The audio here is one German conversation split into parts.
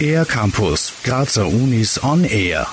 Air Campus, Grazer Unis on Air.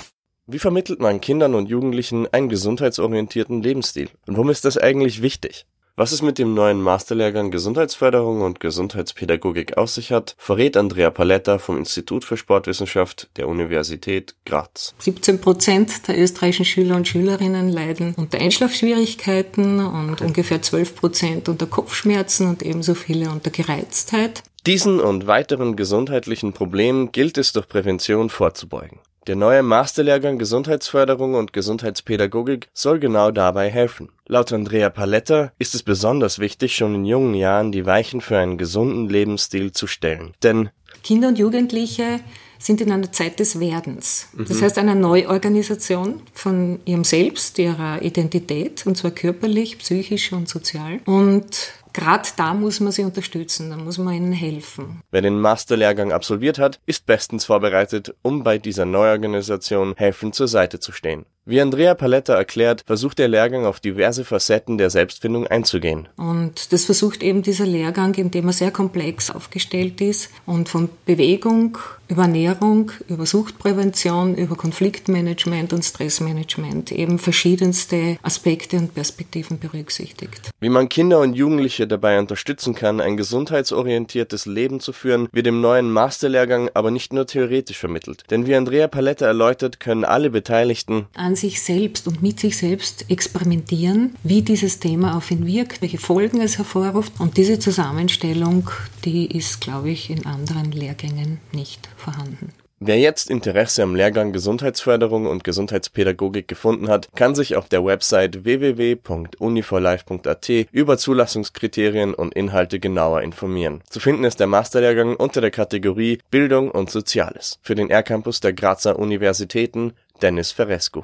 Wie vermittelt man Kindern und Jugendlichen einen gesundheitsorientierten Lebensstil? Und warum ist das eigentlich wichtig? Was es mit dem neuen Masterlehrgang Gesundheitsförderung und Gesundheitspädagogik auf sich hat, verrät Andrea Paletta vom Institut für Sportwissenschaft der Universität Graz. 17 Prozent der österreichischen Schüler und Schülerinnen leiden unter Einschlafschwierigkeiten und ungefähr 12 Prozent unter Kopfschmerzen und ebenso viele unter Gereiztheit. Diesen und weiteren gesundheitlichen Problemen gilt es durch Prävention vorzubeugen. Der neue Masterlehrgang Gesundheitsförderung und Gesundheitspädagogik soll genau dabei helfen. Laut Andrea Paletta ist es besonders wichtig, schon in jungen Jahren die Weichen für einen gesunden Lebensstil zu stellen. Denn Kinder und Jugendliche sind in einer Zeit des Werdens. Das heißt einer Neuorganisation von ihrem Selbst, ihrer Identität, und zwar körperlich, psychisch und sozial. Und gerade da muss man sie unterstützen, da muss man ihnen helfen. wer den Masterlehrgang absolviert hat, ist bestens vorbereitet, um bei dieser Neuorganisation helfend zur Seite zu stehen. Wie Andrea Paletta erklärt, versucht der Lehrgang auf diverse Facetten der Selbstfindung einzugehen. Und das versucht eben dieser Lehrgang, indem er sehr komplex aufgestellt ist und von Bewegung über Ernährung, über Suchtprävention, über Konfliktmanagement und Stressmanagement eben verschiedenste Aspekte und Perspektiven berücksichtigt. Wie man Kinder und Jugendliche dabei unterstützen kann, ein gesundheitsorientiertes Leben zu führen, wird im neuen Masterlehrgang aber nicht nur theoretisch vermittelt. Denn wie Andrea Paletta erläutert, können alle Beteiligten An sich selbst und mit sich selbst experimentieren, wie dieses Thema auf ihn wirkt, welche Folgen es hervorruft. Und diese Zusammenstellung, die ist, glaube ich, in anderen Lehrgängen nicht vorhanden. Wer jetzt Interesse am Lehrgang Gesundheitsförderung und Gesundheitspädagogik gefunden hat, kann sich auf der Website www.uniforlife.at über Zulassungskriterien und Inhalte genauer informieren. Zu finden ist der Masterlehrgang unter der Kategorie Bildung und Soziales. Für den R-Campus der Grazer Universitäten Dennis Ferescu.